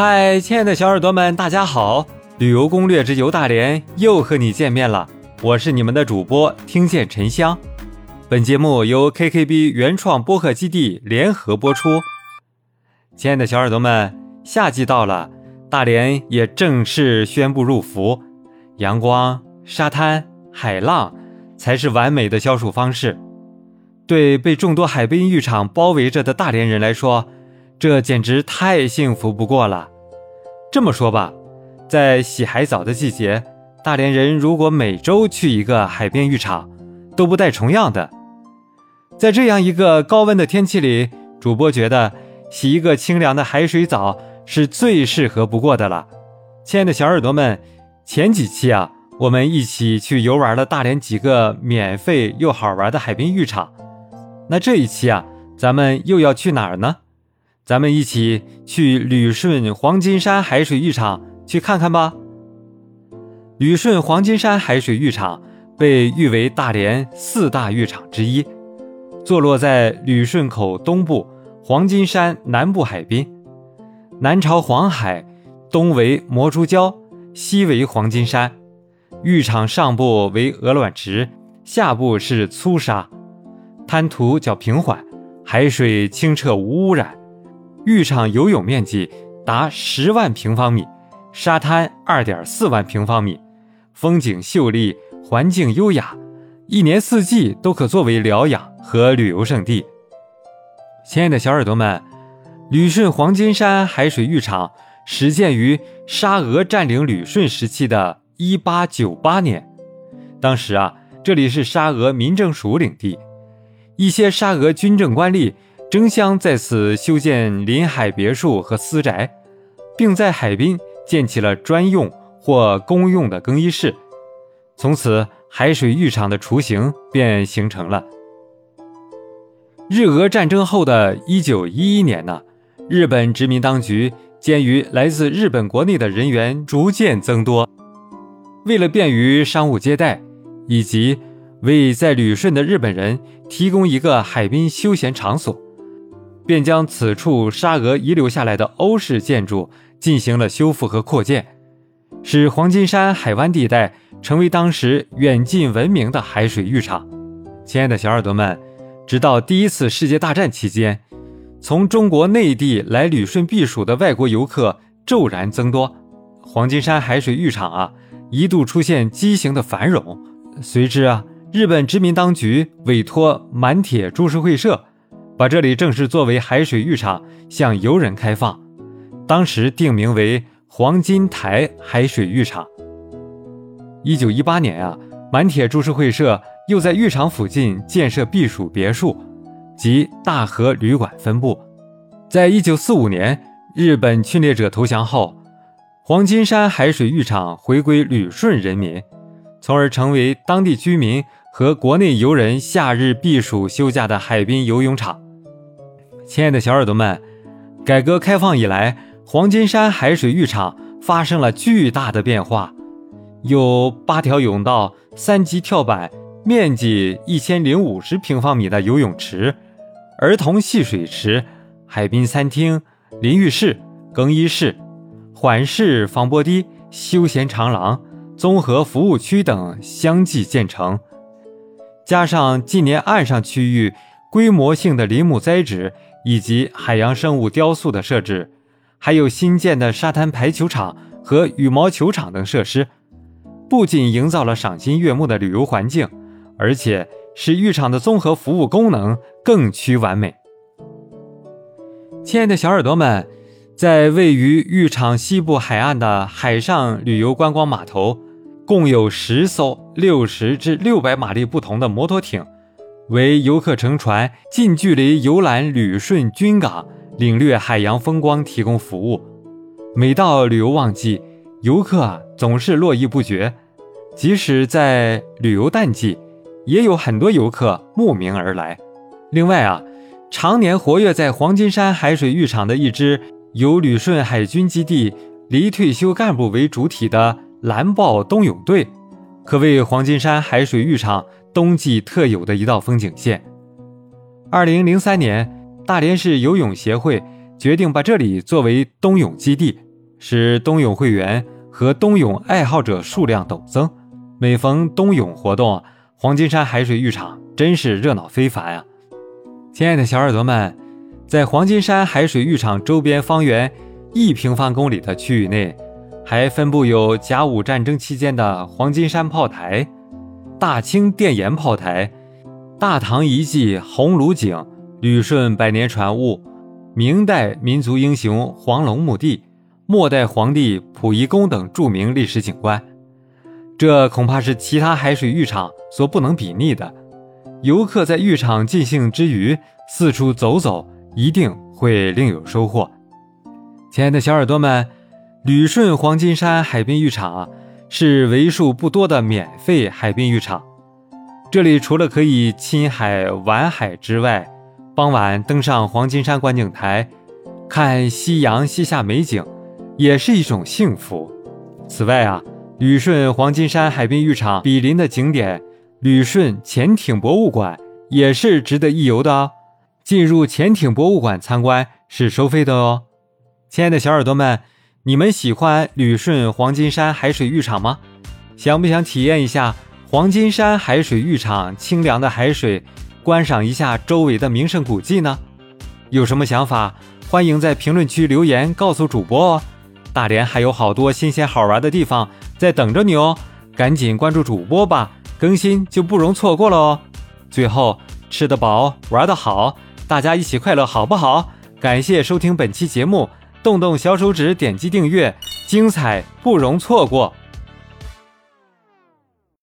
嗨，亲爱的小耳朵们，大家好！旅游攻略之游大连又和你见面了，我是你们的主播听见沉香。本节目由 KKB 原创播客基地联合播出。亲爱的小耳朵们，夏季到了，大连也正式宣布入伏，阳光、沙滩、海浪才是完美的消暑方式。对被众多海滨浴场包围着的大连人来说，这简直太幸福不过了。这么说吧，在洗海澡的季节，大连人如果每周去一个海边浴场，都不带重样的。在这样一个高温的天气里，主播觉得洗一个清凉的海水澡是最适合不过的了。亲爱的小耳朵们，前几期啊，我们一起去游玩了大连几个免费又好玩的海滨浴场。那这一期啊，咱们又要去哪儿呢？咱们一起去旅顺黄金山海水浴场去看看吧。旅顺黄金山海水浴场被誉为大连四大浴场之一，坐落在旅顺口东部黄金山南部海滨，南朝黄海，东为魔珠礁，西为黄金山。浴场上部为鹅卵石，下部是粗沙。滩涂较平缓，海水清澈无污染，浴场游泳面积达十万平方米，沙滩二点四万平方米，风景秀丽，环境优雅，一年四季都可作为疗养和旅游胜地。亲爱的小耳朵们，旅顺黄金山海水浴场始建于沙俄占领旅顺时期的一八九八年，当时啊，这里是沙俄民政署领地。一些沙俄军政官吏争相在此修建临海别墅和私宅，并在海滨建起了专用或公用的更衣室。从此，海水浴场的雏形便形成了。日俄战争后的一九一一年呢，日本殖民当局鉴于来自日本国内的人员逐渐增多，为了便于商务接待，以及为在旅顺的日本人提供一个海滨休闲场所，便将此处沙俄遗留下来的欧式建筑进行了修复和扩建，使黄金山海湾地带成为当时远近闻名的海水浴场。亲爱的小耳朵们，直到第一次世界大战期间，从中国内地来旅顺避暑的外国游客骤然增多，黄金山海水浴场啊一度出现畸形的繁荣，随之啊。日本殖民当局委托满铁株式会社，把这里正式作为海水浴场向游人开放。当时定名为黄金台海水浴场。一九一八年啊，满铁株式会社又在浴场附近建设避暑别墅及大和旅馆分部。在一九四五年，日本侵略者投降后，黄金山海水浴场回归旅顺人民，从而成为当地居民。和国内游人夏日避暑休假的海滨游泳场，亲爱的小耳朵们，改革开放以来，黄金山海水浴场发生了巨大的变化，有八条泳道、三级跳板、面积一千零五十平方米的游泳池、儿童戏水池、海滨餐厅、淋浴室、更衣室、缓式防波堤、休闲长廊、综合服务区等相继建成。加上近年岸上区域规模性的林木栽植以及海洋生物雕塑的设置，还有新建的沙滩排球场和羽毛球场等设施，不仅营造了赏心悦目的旅游环境，而且使浴场的综合服务功能更趋完美。亲爱的小耳朵们，在位于浴场西部海岸的海上旅游观光码头。共有十艘六十至六百马力不同的摩托艇，为游客乘船近距离游览旅顺军港，领略海洋风光提供服务。每到旅游旺季，游客啊总是络绎不绝。即使在旅游淡季，也有很多游客慕名而来。另外啊，常年活跃在黄金山海水浴场的一支由旅顺海军基地离退休干部为主体的。蓝豹冬泳队可谓黄金山海水浴场冬季特有的一道风景线。二零零三年，大连市游泳协会决定把这里作为冬泳基地，使冬泳会员和冬泳爱好者数量陡增。每逢冬泳活动，黄金山海水浴场真是热闹非凡啊！亲爱的小耳朵们，在黄金山海水浴场周边方圆一平方公里的区域内，还分布有甲午战争期间的黄金山炮台、大清电岩炮台、大唐遗迹红炉井、旅顺百年船坞、明代民族英雄黄龙墓地、末代皇帝溥仪宫等著名历史景观，这恐怕是其他海水浴场所不能比拟的。游客在浴场尽兴之余，四处走走，一定会另有收获。亲爱的小耳朵们，旅顺黄金山海滨浴场是为数不多的免费海滨浴场。这里除了可以亲海玩海之外，傍晚登上黄金山观景台，看夕阳西下美景，也是一种幸福。此外啊，旅顺黄金山海滨浴场毗邻的景点。旅顺潜艇博物馆也是值得一游的哦。进入潜艇博物馆参观是收费的哦。亲爱的小耳朵们，你们喜欢旅顺黄金山海水浴场吗？想不想体验一下黄金山海水浴场清凉的海水，观赏一下周围的名胜古迹呢？有什么想法，欢迎在评论区留言告诉主播哦。大连还有好多新鲜好玩的地方在等着你哦，赶紧关注主播吧。更新就不容错过了哦！最后吃得饱，玩得好，大家一起快乐好不好？感谢收听本期节目，动动小手指点击订阅，精彩不容错过。